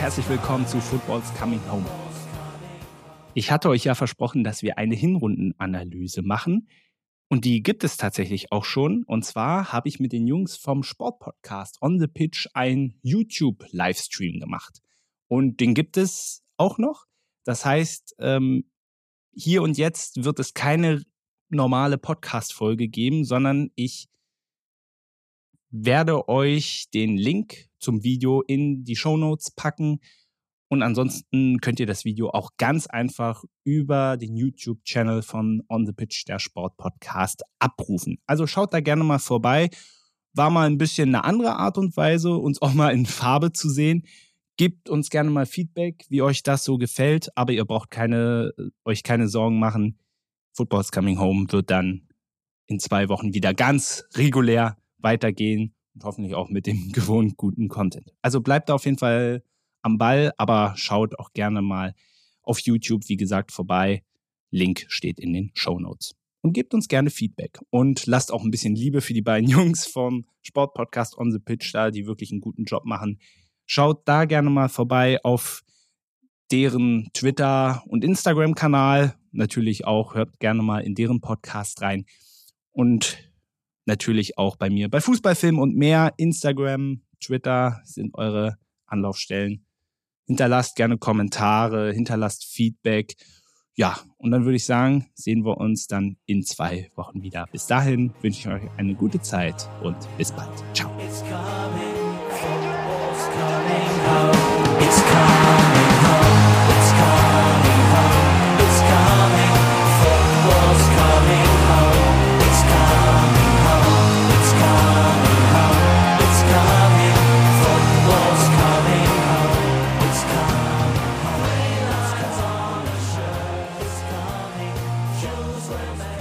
Herzlich willkommen zu Football's Coming Home. Ich hatte euch ja versprochen, dass wir eine Hinrundenanalyse machen. Und die gibt es tatsächlich auch schon. Und zwar habe ich mit den Jungs vom Sportpodcast On the Pitch ein YouTube-Livestream gemacht. Und den gibt es auch noch. Das heißt, ähm, hier und jetzt wird es keine normale Podcast-Folge geben, sondern ich werde euch den Link zum Video in die Show Notes packen. Und ansonsten könnt ihr das Video auch ganz einfach über den YouTube-Channel von On the Pitch, der Sport-Podcast, abrufen. Also schaut da gerne mal vorbei. War mal ein bisschen eine andere Art und Weise, uns auch mal in Farbe zu sehen. Gebt uns gerne mal Feedback, wie euch das so gefällt, aber ihr braucht keine, euch keine Sorgen machen. Football's Coming Home wird dann in zwei Wochen wieder ganz regulär weitergehen und hoffentlich auch mit dem gewohnt guten Content. Also bleibt auf jeden Fall am Ball, aber schaut auch gerne mal auf YouTube, wie gesagt, vorbei. Link steht in den Show Notes. Und gebt uns gerne Feedback und lasst auch ein bisschen Liebe für die beiden Jungs vom Sportpodcast On the Pitch da, die wirklich einen guten Job machen. Schaut da gerne mal vorbei auf deren Twitter- und Instagram-Kanal. Natürlich auch, hört gerne mal in deren Podcast rein. Und natürlich auch bei mir bei Fußballfilm und mehr. Instagram, Twitter sind eure Anlaufstellen. Hinterlasst gerne Kommentare, hinterlasst Feedback. Ja, und dann würde ich sagen, sehen wir uns dann in zwei Wochen wieder. Bis dahin wünsche ich euch eine gute Zeit und bis bald. Ciao. romance.